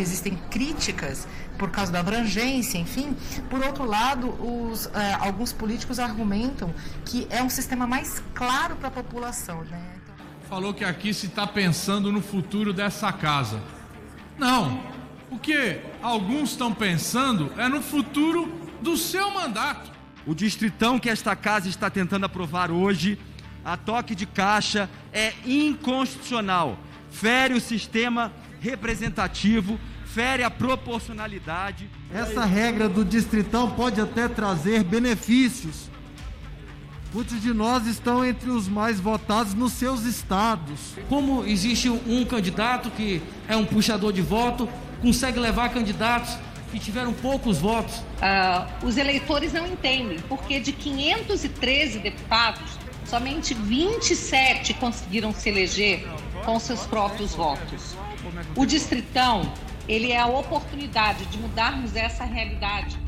existem críticas por causa da abrangência, enfim. Por outro lado, os, é, alguns políticos argumentam que é um sistema mais claro para a população. Né? Então... Falou que aqui se está pensando no futuro dessa casa. Não. O que alguns estão pensando é no futuro do seu mandato. O distritão que esta casa está tentando aprovar hoje, a toque de caixa, é inconstitucional. Fere o sistema representativo, fere a proporcionalidade. Essa regra do distritão pode até trazer benefícios. Muitos de nós estão entre os mais votados nos seus estados. Como existe um candidato que é um puxador de voto, consegue levar candidatos que tiveram poucos votos. Uh, os eleitores não entendem, porque de 513 deputados, somente 27 conseguiram se eleger com seus próprios votos. O distritão, ele é a oportunidade de mudarmos essa realidade.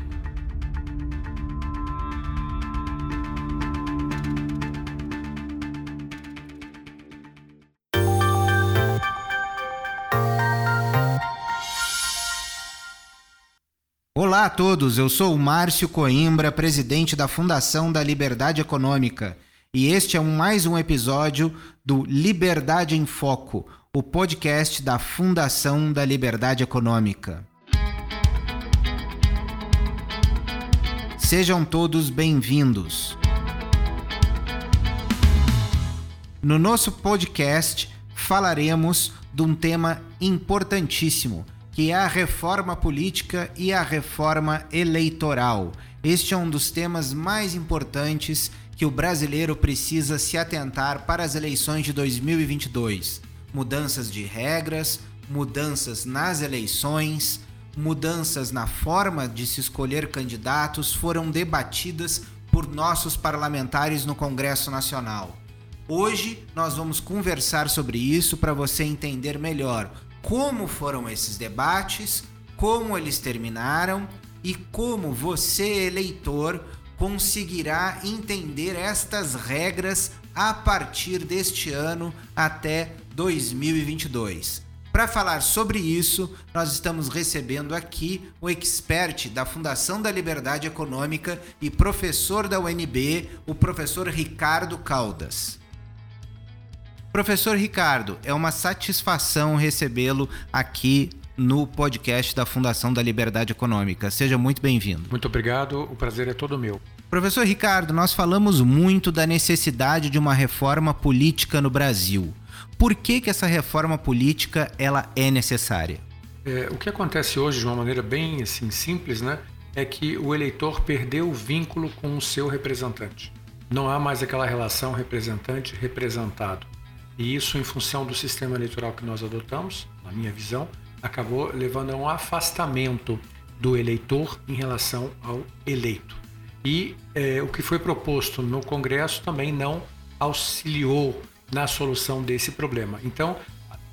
Olá a todos, eu sou o Márcio Coimbra, presidente da Fundação da Liberdade Econômica, e este é mais um episódio do Liberdade em Foco, o podcast da Fundação da Liberdade Econômica. Sejam todos bem-vindos. No nosso podcast falaremos de um tema importantíssimo que é a reforma política e a reforma eleitoral. Este é um dos temas mais importantes que o brasileiro precisa se atentar para as eleições de 2022. Mudanças de regras, mudanças nas eleições, mudanças na forma de se escolher candidatos foram debatidas por nossos parlamentares no Congresso Nacional. Hoje nós vamos conversar sobre isso para você entender melhor como foram esses debates, como eles terminaram e como você, eleitor, conseguirá entender estas regras a partir deste ano até 2022. Para falar sobre isso, nós estamos recebendo aqui o expert da Fundação da Liberdade Econômica e professor da UNB, o professor Ricardo Caldas. Professor Ricardo, é uma satisfação recebê-lo aqui no podcast da Fundação da Liberdade Econômica. Seja muito bem-vindo. Muito obrigado, o prazer é todo meu. Professor Ricardo, nós falamos muito da necessidade de uma reforma política no Brasil. Por que, que essa reforma política ela é necessária? É, o que acontece hoje, de uma maneira bem assim, simples, né, é que o eleitor perdeu o vínculo com o seu representante. Não há mais aquela relação representante-representado. E isso, em função do sistema eleitoral que nós adotamos, na minha visão, acabou levando a um afastamento do eleitor em relação ao eleito. E é, o que foi proposto no Congresso também não auxiliou na solução desse problema. Então,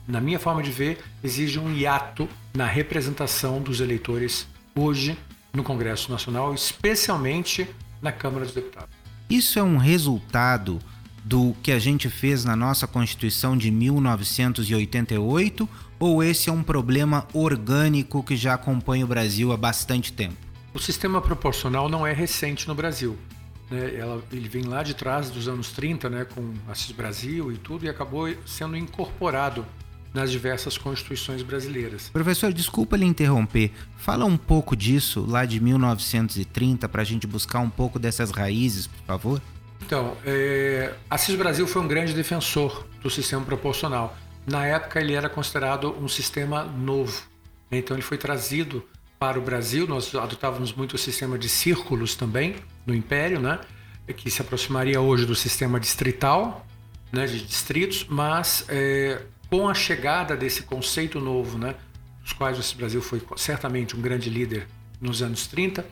na minha forma de ver, exige um hiato na representação dos eleitores hoje no Congresso Nacional, especialmente na Câmara dos Deputados. Isso é um resultado do que a gente fez na nossa Constituição de 1988 ou esse é um problema orgânico que já acompanha o Brasil há bastante tempo? O sistema proporcional não é recente no Brasil. Né? Ela, ele vem lá de trás dos anos 30, né, com Assis Brasil e tudo, e acabou sendo incorporado nas diversas constituições brasileiras. Professor, desculpa lhe interromper. Fala um pouco disso lá de 1930 para a gente buscar um pouco dessas raízes, por favor. Então, é, Assis Brasil foi um grande defensor do sistema proporcional. Na época, ele era considerado um sistema novo. Então, ele foi trazido para o Brasil. Nós adotávamos muito o sistema de círculos também no Império, né? que se aproximaria hoje do sistema distrital, né? de distritos, mas é, com a chegada desse conceito novo, né? dos quais o Brasil foi certamente um grande líder nos anos 30,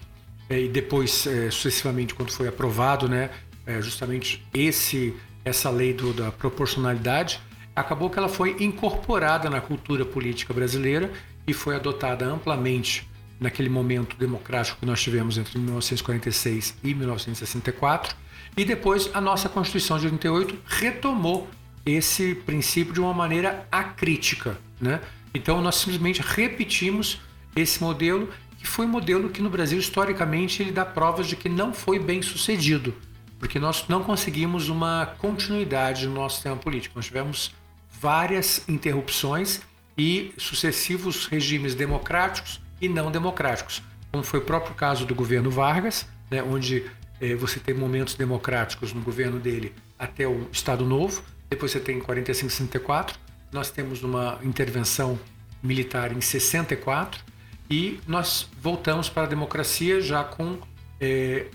é, e depois, é, sucessivamente, quando foi aprovado, né? É, justamente esse essa lei do, da proporcionalidade, acabou que ela foi incorporada na cultura política brasileira e foi adotada amplamente naquele momento democrático que nós tivemos entre 1946 e 1964. E depois a nossa Constituição de 88 retomou esse princípio de uma maneira acrítica, né? Então nós simplesmente repetimos esse modelo, que foi um modelo que no Brasil historicamente ele dá provas de que não foi bem sucedido, porque nós não conseguimos uma continuidade no nosso sistema político. Nós tivemos várias interrupções e sucessivos regimes democráticos e não democráticos, como foi o próprio caso do governo Vargas, né, onde eh, você tem momentos democráticos no governo dele até o Estado Novo, depois você tem 45, 64, nós temos uma intervenção militar em 64 e nós voltamos para a democracia já com eh,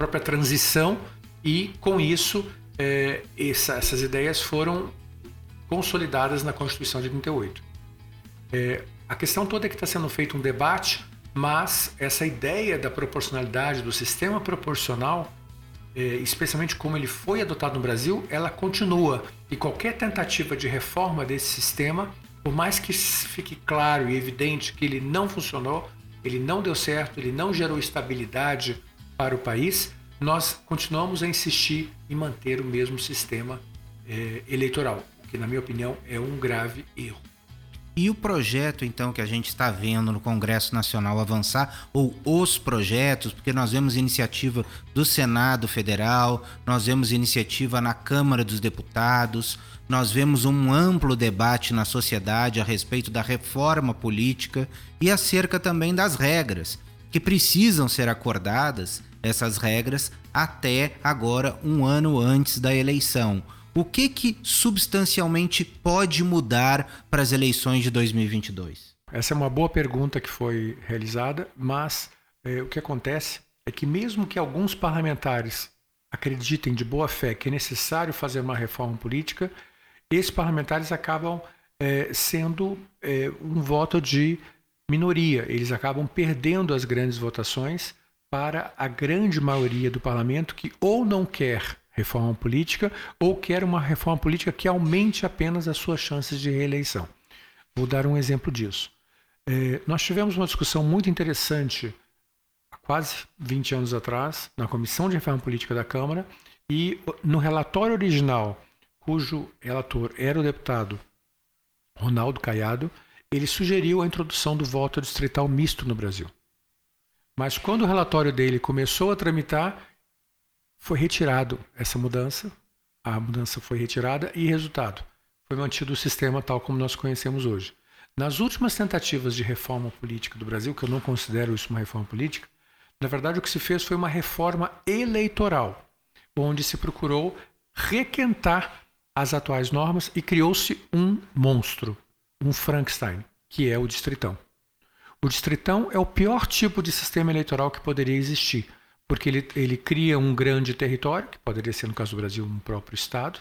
própria transição e com isso eh, essa, essas ideias foram consolidadas na Constituição de 38. É, a questão toda é que está sendo feito um debate, mas essa ideia da proporcionalidade, do sistema proporcional, é, especialmente como ele foi adotado no Brasil, ela continua. E qualquer tentativa de reforma desse sistema, por mais que fique claro e evidente que ele não funcionou, ele não deu certo, ele não gerou estabilidade para o país, nós continuamos a insistir em manter o mesmo sistema é, eleitoral que na minha opinião é um grave erro. E o projeto, então, que a gente está vendo no Congresso Nacional avançar, ou os projetos, porque nós vemos iniciativa do Senado Federal, nós vemos iniciativa na Câmara dos Deputados, nós vemos um amplo debate na sociedade a respeito da reforma política e acerca também das regras, que precisam ser acordadas, essas regras, até agora, um ano antes da eleição o que que substancialmente pode mudar para as eleições de 2022? Essa é uma boa pergunta que foi realizada, mas é, o que acontece é que mesmo que alguns parlamentares acreditem de boa fé que é necessário fazer uma reforma política, esses parlamentares acabam é, sendo é, um voto de minoria. Eles acabam perdendo as grandes votações para a grande maioria do parlamento que ou não quer reforma política ou quer uma reforma política que aumente apenas as suas chances de reeleição. Vou dar um exemplo disso. É, nós tivemos uma discussão muito interessante há quase 20 anos atrás, na Comissão de Reforma Política da Câmara, e no relatório original, cujo relator era o deputado Ronaldo Caiado, ele sugeriu a introdução do voto distrital misto no Brasil. Mas quando o relatório dele começou a tramitar, foi retirado essa mudança, a mudança foi retirada e resultado, foi mantido o sistema tal como nós conhecemos hoje. Nas últimas tentativas de reforma política do Brasil, que eu não considero isso uma reforma política, na verdade o que se fez foi uma reforma eleitoral, onde se procurou requentar as atuais normas e criou-se um monstro, um Frankenstein, que é o distritão. O distritão é o pior tipo de sistema eleitoral que poderia existir porque ele, ele cria um grande território, que poderia ser, no caso do Brasil, um próprio Estado,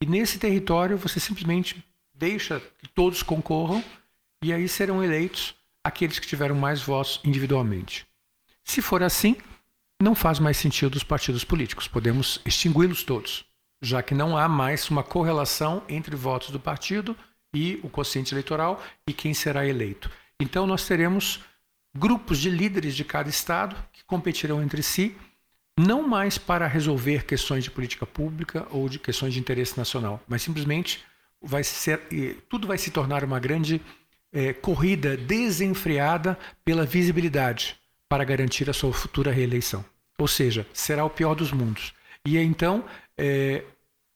e nesse território você simplesmente deixa que todos concorram e aí serão eleitos aqueles que tiveram mais votos individualmente. Se for assim, não faz mais sentido os partidos políticos, podemos extingui-los todos, já que não há mais uma correlação entre votos do partido e o quociente eleitoral e quem será eleito. Então nós teremos grupos de líderes de cada estado que competirão entre si, não mais para resolver questões de política pública ou de questões de interesse nacional, mas simplesmente vai ser, tudo vai se tornar uma grande é, corrida desenfreada pela visibilidade para garantir a sua futura reeleição. Ou seja, será o pior dos mundos. E então, é,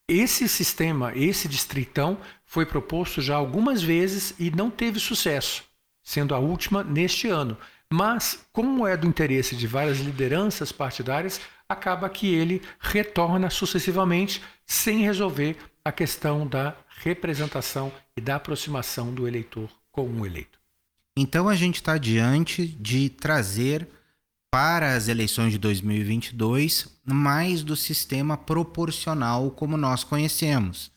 esse sistema, esse distritão, foi proposto já algumas vezes e não teve sucesso sendo a última neste ano. Mas, como é do interesse de várias lideranças partidárias, acaba que ele retorna sucessivamente sem resolver a questão da representação e da aproximação do eleitor com o eleito. Então a gente está diante de trazer para as eleições de 2022 mais do sistema proporcional como nós conhecemos.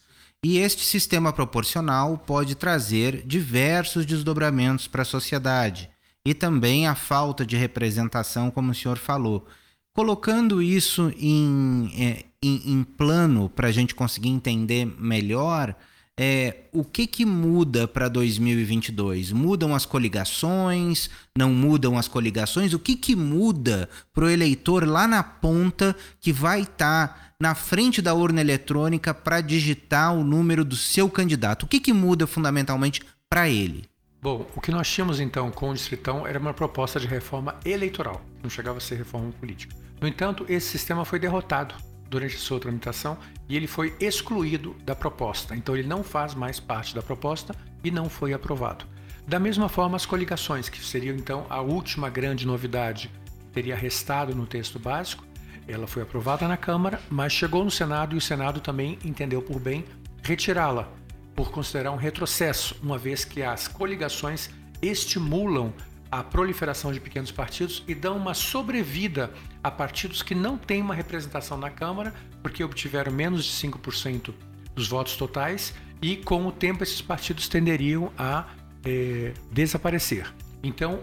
E este sistema proporcional pode trazer diversos desdobramentos para a sociedade e também a falta de representação, como o senhor falou. Colocando isso em, é, em, em plano para a gente conseguir entender melhor, é, o que, que muda para 2022? Mudam as coligações? Não mudam as coligações? O que, que muda para o eleitor lá na ponta que vai estar tá na frente da urna eletrônica para digitar o número do seu candidato? O que, que muda fundamentalmente para ele? Bom, o que nós tínhamos então com o Distritão era uma proposta de reforma eleitoral, não chegava a ser reforma política. No entanto, esse sistema foi derrotado durante a sua tramitação e ele foi excluído da proposta. Então, ele não faz mais parte da proposta e não foi aprovado. Da mesma forma, as coligações, que seriam então a última grande novidade, teria restado no texto básico, ela foi aprovada na Câmara, mas chegou no Senado e o Senado também entendeu por bem retirá-la por considerar um retrocesso, uma vez que as coligações estimulam a proliferação de pequenos partidos e dão uma sobrevida a partidos que não têm uma representação na Câmara, porque obtiveram menos de 5% dos votos totais, e com o tempo esses partidos tenderiam a é, desaparecer. Então,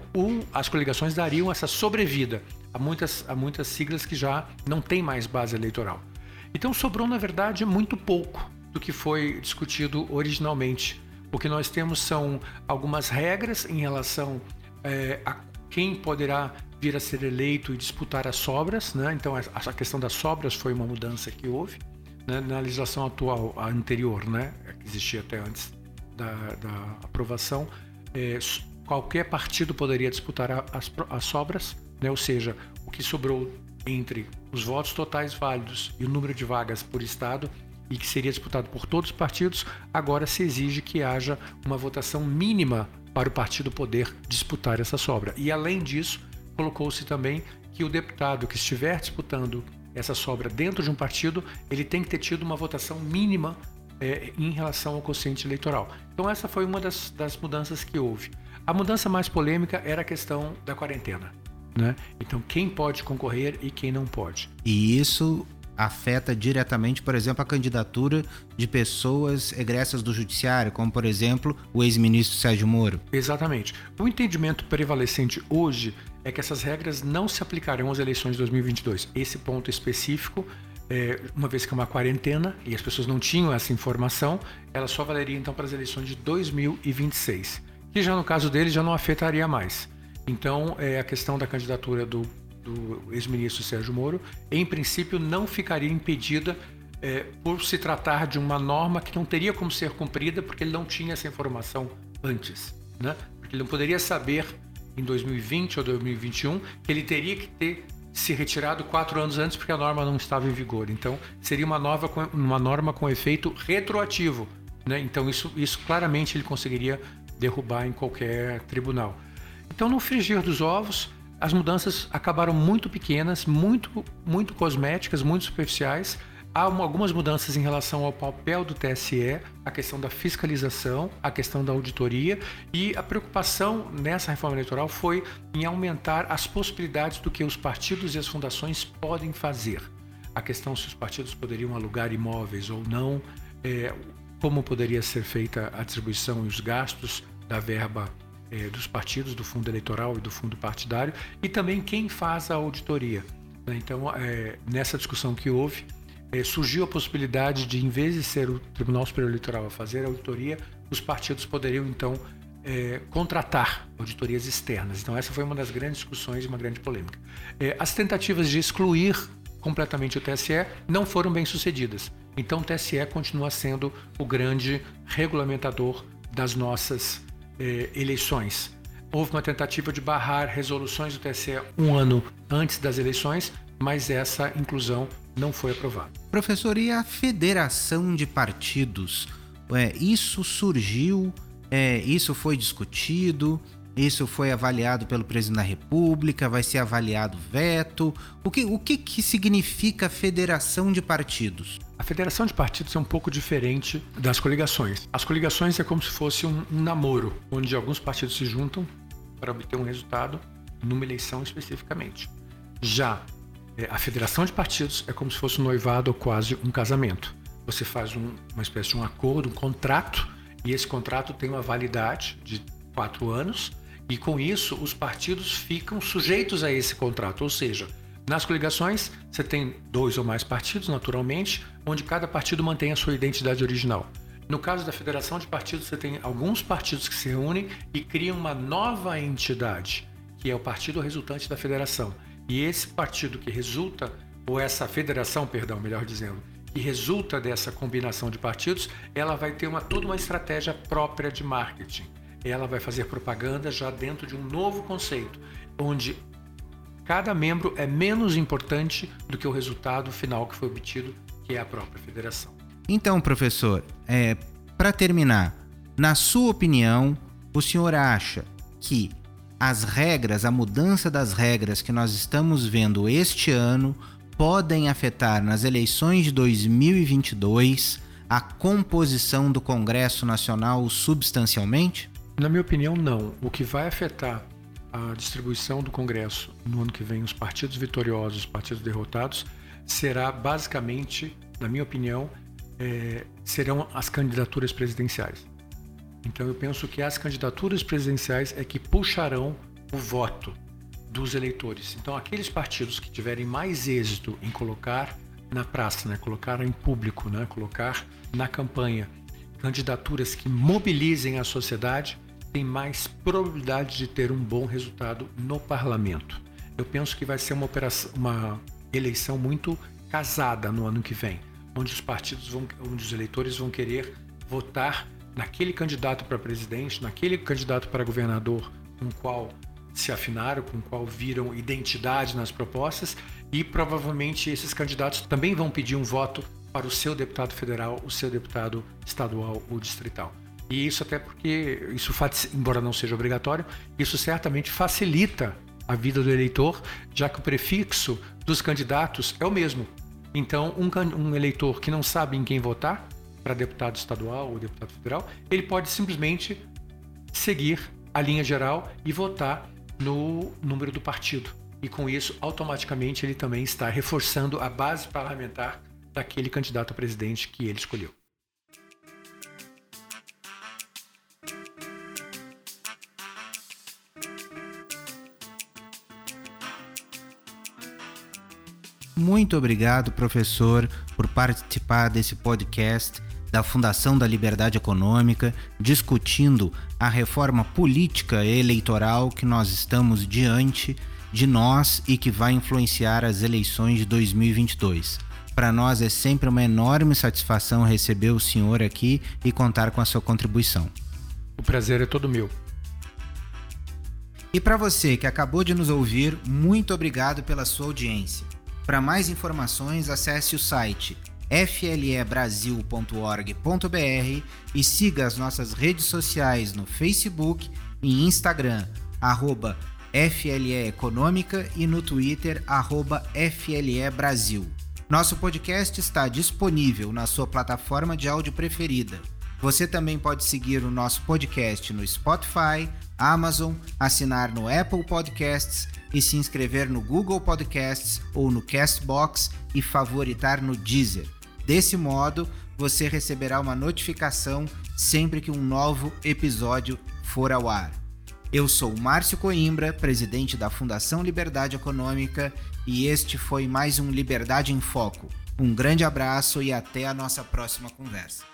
as coligações dariam essa sobrevida a muitas, a muitas siglas que já não têm mais base eleitoral. Então, sobrou, na verdade, muito pouco do que foi discutido originalmente. O que nós temos são algumas regras em relação é, a quem poderá vir a ser eleito e disputar as sobras. Né? Então, a questão das sobras foi uma mudança que houve né? na legislação atual, a anterior, né? que existia até antes da, da aprovação. É, qualquer partido poderia disputar as, as sobras, né? ou seja, o que sobrou entre os votos totais válidos e o número de vagas por estado e que seria disputado por todos os partidos, agora se exige que haja uma votação mínima para o partido poder disputar essa sobra. E além disso, colocou-se também que o deputado que estiver disputando essa sobra dentro de um partido, ele tem que ter tido uma votação mínima é, em relação ao quociente eleitoral. Então essa foi uma das, das mudanças que houve. A mudança mais polêmica era a questão da quarentena. Né? Então, quem pode concorrer e quem não pode. E isso afeta diretamente, por exemplo, a candidatura de pessoas egressas do judiciário, como por exemplo o ex-ministro Sérgio Moro. Exatamente. O entendimento prevalecente hoje é que essas regras não se aplicarão às eleições de 2022. Esse ponto específico, é, uma vez que é uma quarentena e as pessoas não tinham essa informação, ela só valeria então para as eleições de 2026, que já no caso dele já não afetaria mais. Então, é, a questão da candidatura do do ex-ministro Sérgio Moro, em princípio não ficaria impedida é, por se tratar de uma norma que não teria como ser cumprida porque ele não tinha essa informação antes, né? Porque ele não poderia saber em 2020 ou 2021 que ele teria que ter se retirado quatro anos antes porque a norma não estava em vigor. Então seria uma nova uma norma com efeito retroativo, né? Então isso isso claramente ele conseguiria derrubar em qualquer tribunal. Então no frigir dos ovos as mudanças acabaram muito pequenas, muito, muito cosméticas, muito superficiais. Há algumas mudanças em relação ao papel do TSE, a questão da fiscalização, a questão da auditoria e a preocupação nessa reforma eleitoral foi em aumentar as possibilidades do que os partidos e as fundações podem fazer. A questão se os partidos poderiam alugar imóveis ou não, é, como poderia ser feita a distribuição e os gastos da verba é, dos partidos, do fundo eleitoral e do fundo partidário, e também quem faz a auditoria. Né? Então, é, nessa discussão que houve, é, surgiu a possibilidade de, em vez de ser o Tribunal Superior Eleitoral a fazer a auditoria, os partidos poderiam, então, é, contratar auditorias externas. Então, essa foi uma das grandes discussões e uma grande polêmica. É, as tentativas de excluir completamente o TSE não foram bem sucedidas. Então, o TSE continua sendo o grande regulamentador das nossas eh, eleições. Houve uma tentativa de barrar resoluções do TSE um ano antes das eleições, mas essa inclusão não foi aprovada. Professor, e a federação de partidos? É, isso surgiu, é, isso foi discutido, isso foi avaliado pelo presidente da República, vai ser avaliado veto. O que, o que, que significa federação de partidos? A federação de partidos é um pouco diferente das coligações. As coligações é como se fosse um, um namoro, onde alguns partidos se juntam para obter um resultado numa eleição especificamente. Já é, a federação de partidos é como se fosse um noivado ou quase um casamento. Você faz um, uma espécie de um acordo, um contrato, e esse contrato tem uma validade de quatro anos, e com isso os partidos ficam sujeitos a esse contrato, ou seja, nas coligações, você tem dois ou mais partidos, naturalmente, onde cada partido mantém a sua identidade original. No caso da federação de partidos, você tem alguns partidos que se reúnem e criam uma nova entidade, que é o partido resultante da federação. E esse partido que resulta, ou essa federação, perdão, melhor dizendo, que resulta dessa combinação de partidos, ela vai ter uma, toda uma estratégia própria de marketing. Ela vai fazer propaganda já dentro de um novo conceito, onde cada membro é menos importante do que o resultado final que foi obtido, que é a própria federação. Então, professor, é, para terminar, na sua opinião, o senhor acha que as regras, a mudança das regras que nós estamos vendo este ano podem afetar nas eleições de 2022 a composição do Congresso Nacional substancialmente? Na minha opinião, não. O que vai afetar a distribuição do Congresso no ano que vem, os partidos vitoriosos, os partidos derrotados, será basicamente, na minha opinião, é, serão as candidaturas presidenciais. Então eu penso que as candidaturas presidenciais é que puxarão o voto dos eleitores. Então aqueles partidos que tiverem mais êxito em colocar na praça, né, colocar em público, né, colocar na campanha candidaturas que mobilizem a sociedade, tem mais probabilidade de ter um bom resultado no parlamento. Eu penso que vai ser uma, operação, uma eleição muito casada no ano que vem, onde os partidos vão, onde os eleitores vão querer votar naquele candidato para presidente, naquele candidato para governador com o qual se afinaram, com o qual viram identidade nas propostas e provavelmente esses candidatos também vão pedir um voto para o seu deputado federal, o seu deputado estadual ou distrital. E isso até porque, isso, embora não seja obrigatório, isso certamente facilita a vida do eleitor, já que o prefixo dos candidatos é o mesmo. Então, um, um eleitor que não sabe em quem votar, para deputado estadual ou deputado federal, ele pode simplesmente seguir a linha geral e votar no número do partido. E com isso, automaticamente, ele também está reforçando a base parlamentar daquele candidato a presidente que ele escolheu. Muito obrigado, professor, por participar desse podcast da Fundação da Liberdade Econômica, discutindo a reforma política e eleitoral que nós estamos diante de nós e que vai influenciar as eleições de 2022. Para nós é sempre uma enorme satisfação receber o senhor aqui e contar com a sua contribuição. O prazer é todo meu. E para você que acabou de nos ouvir, muito obrigado pela sua audiência. Para mais informações, acesse o site flebrasil.org.br e siga as nossas redes sociais no Facebook e Instagram, arroba FLE Econômica e no Twitter, arroba FLE Brasil. Nosso podcast está disponível na sua plataforma de áudio preferida. Você também pode seguir o nosso podcast no Spotify, Amazon, assinar no Apple Podcasts e se inscrever no Google Podcasts ou no Castbox e favoritar no Deezer. Desse modo, você receberá uma notificação sempre que um novo episódio for ao ar. Eu sou Márcio Coimbra, presidente da Fundação Liberdade Econômica, e este foi mais um Liberdade em Foco. Um grande abraço e até a nossa próxima conversa.